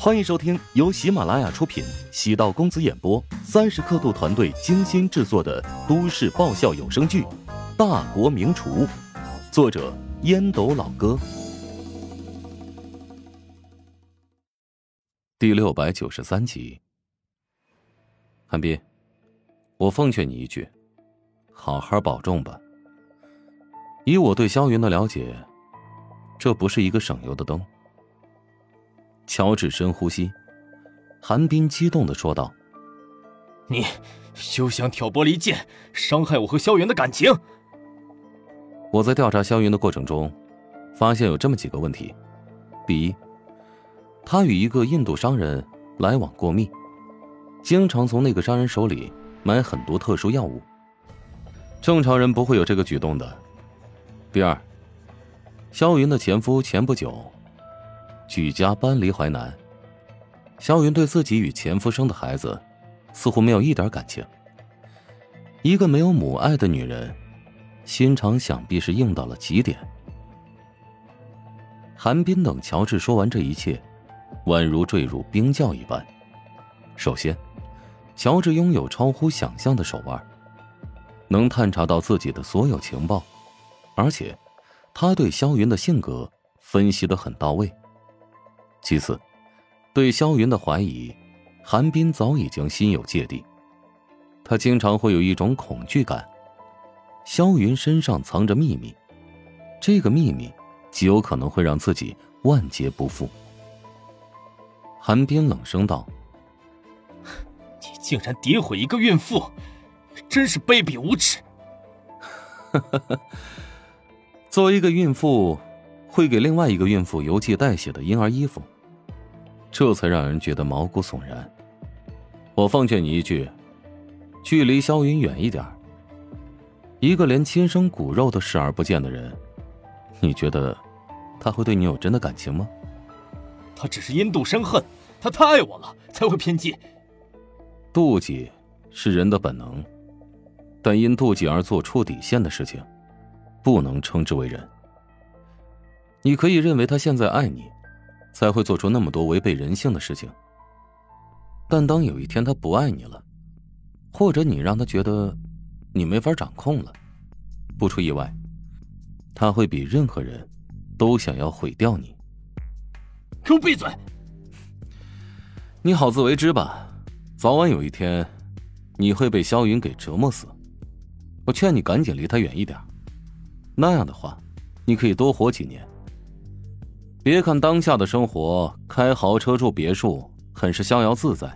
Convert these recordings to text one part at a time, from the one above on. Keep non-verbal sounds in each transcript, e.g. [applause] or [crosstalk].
欢迎收听由喜马拉雅出品、喜道公子演播、三十刻度团队精心制作的都市爆笑有声剧《大国名厨》，作者烟斗老哥，第六百九十三集。韩斌，我奉劝你一句，好好保重吧。以我对萧云的了解，这不是一个省油的灯。乔治深呼吸，韩冰激动的说道：“你休想挑拨离间，伤害我和萧云的感情。”我在调查萧云的过程中，发现有这么几个问题：第一，他与一个印度商人来往过密，经常从那个商人手里买很多特殊药物，正常人不会有这个举动的。第二，萧云的前夫前不久。举家搬离淮南，萧云对自己与前夫生的孩子，似乎没有一点感情。一个没有母爱的女人，心肠想必是硬到了极点。韩冰等乔治说完这一切，宛如坠入冰窖一般。首先，乔治拥有超乎想象的手腕，能探查到自己的所有情报，而且，他对萧云的性格分析的很到位。其次，对萧云的怀疑，韩冰早已经心有芥蒂。他经常会有一种恐惧感，萧云身上藏着秘密，这个秘密极有可能会让自己万劫不复。韩冰冷声道：“你竟然诋毁一个孕妇，真是卑鄙无耻！” [laughs] 作为一个孕妇。会给另外一个孕妇邮寄带血的婴儿衣服，这才让人觉得毛骨悚然。我奉劝你一句，距离萧云远一点。一个连亲生骨肉都视而不见的人，你觉得他会对你有真的感情吗？他只是因妒生恨，他太爱我了，才会偏激。妒忌是人的本能，但因妒忌而做出底线的事情，不能称之为人。你可以认为他现在爱你，才会做出那么多违背人性的事情。但当有一天他不爱你了，或者你让他觉得你没法掌控了，不出意外，他会比任何人都想要毁掉你。给我闭嘴！你好自为之吧，早晚有一天，你会被萧云给折磨死。我劝你赶紧离他远一点，那样的话，你可以多活几年。别看当下的生活开豪车住别墅很是逍遥自在，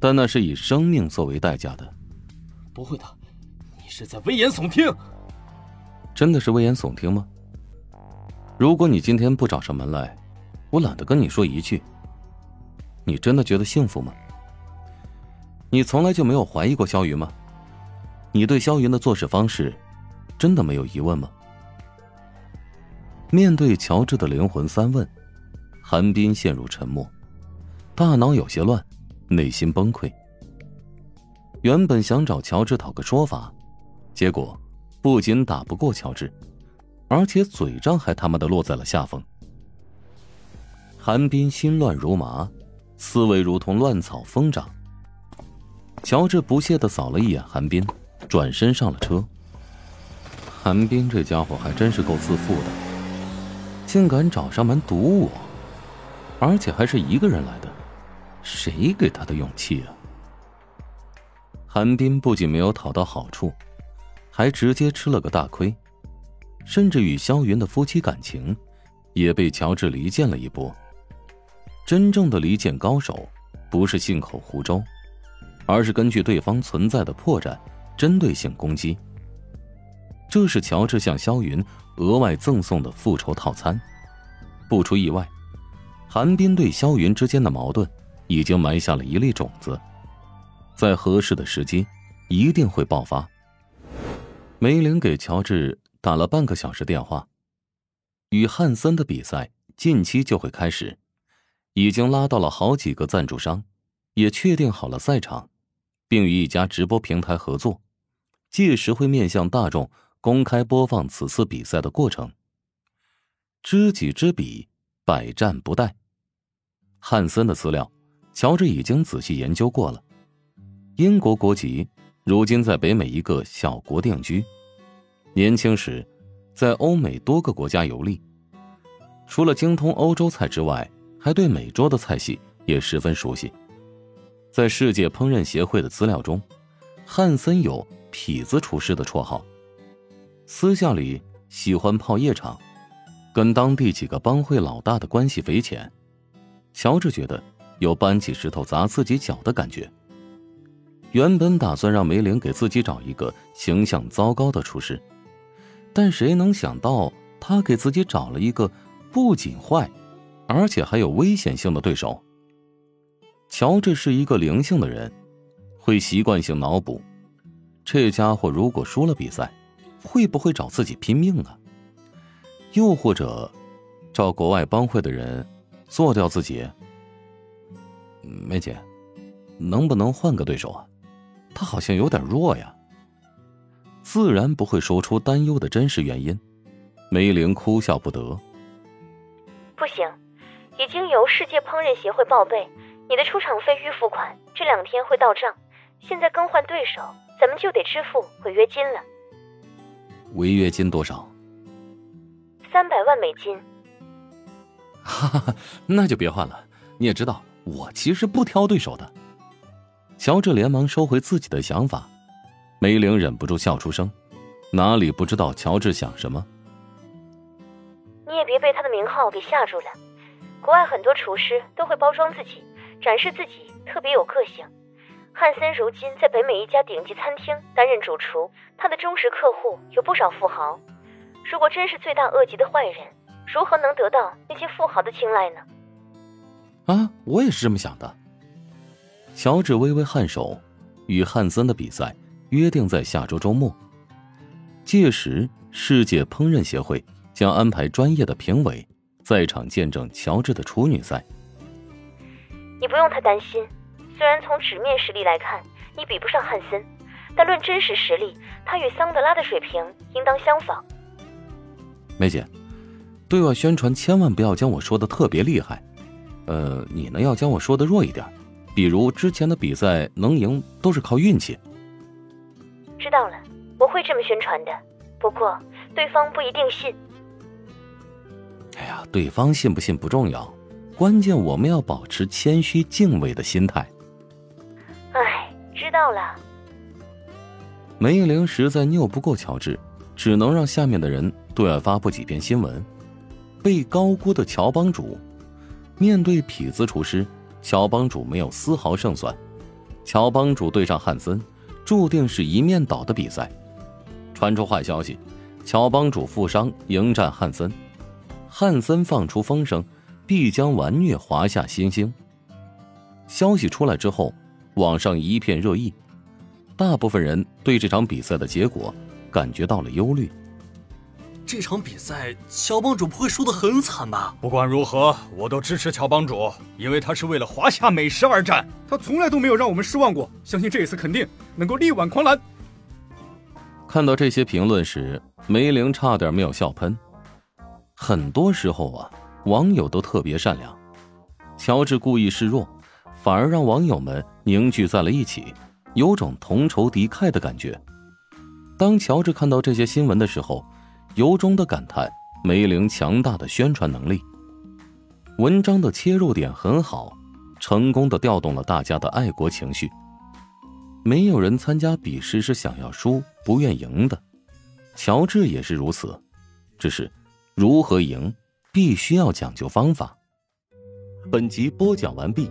但那是以生命作为代价的。不会的，你是在危言耸听。真的是危言耸听吗？如果你今天不找上门来，我懒得跟你说一句。你真的觉得幸福吗？你从来就没有怀疑过萧云吗？你对萧云的做事方式，真的没有疑问吗？面对乔治的灵魂三问，韩冰陷入沉默，大脑有些乱，内心崩溃。原本想找乔治讨个说法，结果不仅打不过乔治，而且嘴仗还他妈的落在了下风。韩冰心乱如麻，思维如同乱草疯长。乔治不屑的扫了一眼韩冰，转身上了车。韩冰这家伙还真是够自负的。竟敢找上门堵我，而且还是一个人来的，谁给他的勇气啊？韩冰不仅没有讨到好处，还直接吃了个大亏，甚至与萧云的夫妻感情也被乔治离间了一波。真正的离间高手，不是信口胡诌，而是根据对方存在的破绽，针对性攻击。这是乔治向萧云额外赠送的复仇套餐。不出意外，韩冰对萧云之间的矛盾已经埋下了一粒种子，在合适的时机一定会爆发。梅林给乔治打了半个小时电话，与汉森的比赛近期就会开始，已经拉到了好几个赞助商，也确定好了赛场，并与一家直播平台合作，届时会面向大众。公开播放此次比赛的过程。知己知彼，百战不殆。汉森的资料，乔治已经仔细研究过了。英国国籍，如今在北美一个小国定居。年轻时，在欧美多个国家游历。除了精通欧洲菜之外，还对美洲的菜系也十分熟悉。在世界烹饪协会的资料中，汉森有“痞子厨师”的绰号。私下里喜欢泡夜场，跟当地几个帮会老大的关系匪浅。乔治觉得有搬起石头砸自己脚的感觉。原本打算让梅林给自己找一个形象糟糕的厨师，但谁能想到他给自己找了一个不仅坏，而且还有危险性的对手。乔治是一个灵性的人，会习惯性脑补：这家伙如果输了比赛，会不会找自己拼命啊？又或者，找国外帮会的人做掉自己？梅姐，能不能换个对手啊？他好像有点弱呀。自然不会说出担忧的真实原因。梅玲哭笑不得。不行，已经由世界烹饪协会报备，你的出场费预付款这两天会到账。现在更换对手，咱们就得支付违约金了。违约金多少？三百万美金。哈哈，那就别换了。你也知道，我其实不挑对手的。乔治连忙收回自己的想法，梅玲忍不住笑出声，哪里不知道乔治想什么？你也别被他的名号给吓住了。国外很多厨师都会包装自己，展示自己特别有个性。汉森如今在北美一家顶级餐厅担任主厨，他的忠实客户有不少富豪。如果真是罪大恶极的坏人，如何能得到那些富豪的青睐呢？啊，我也是这么想的。乔治微微颔首，与汉森的比赛约定在下周周末。届时，世界烹饪协会将安排专业的评委在场见证乔治的处女赛。你不用太担心，虽然从纸面实力来看你比不上汉森，但论真实实力，他与桑德拉的水平应当相仿。梅姐，对外宣传千万不要将我说的特别厉害，呃，你呢要将我说的弱一点。比如之前的比赛能赢都是靠运气。知道了，我会这么宣传的。不过对方不一定信。哎呀，对方信不信不重要，关键我们要保持谦虚敬畏的心态。到，了。梅玲实在拗不过乔治，只能让下面的人对外发布几篇新闻。被高估的乔帮主，面对痞子厨师。乔帮主没有丝毫胜算，乔帮主对上汉森，注定是一面倒的比赛。传出坏消息，乔帮主负伤迎战汉森，汉森放出风声，必将完虐华夏新星。消息出来之后，网上一片热议，大部分人对这场比赛的结果感觉到了忧虑。这场比赛，乔帮主不会输得很惨吧？不管如何，我都支持乔帮主，因为他是为了华夏美食而战，他从来都没有让我们失望过。相信这一次肯定能够力挽狂澜。看到这些评论时，梅玲差点没有笑喷。很多时候啊，网友都特别善良。乔治故意示弱，反而让网友们凝聚在了一起，有种同仇敌忾的感觉。当乔治看到这些新闻的时候，由衷的感叹梅玲强大的宣传能力。文章的切入点很好，成功的调动了大家的爱国情绪。没有人参加比试是想要输、不愿赢的，乔治也是如此。只是如何赢，必须要讲究方法。本集播讲完毕，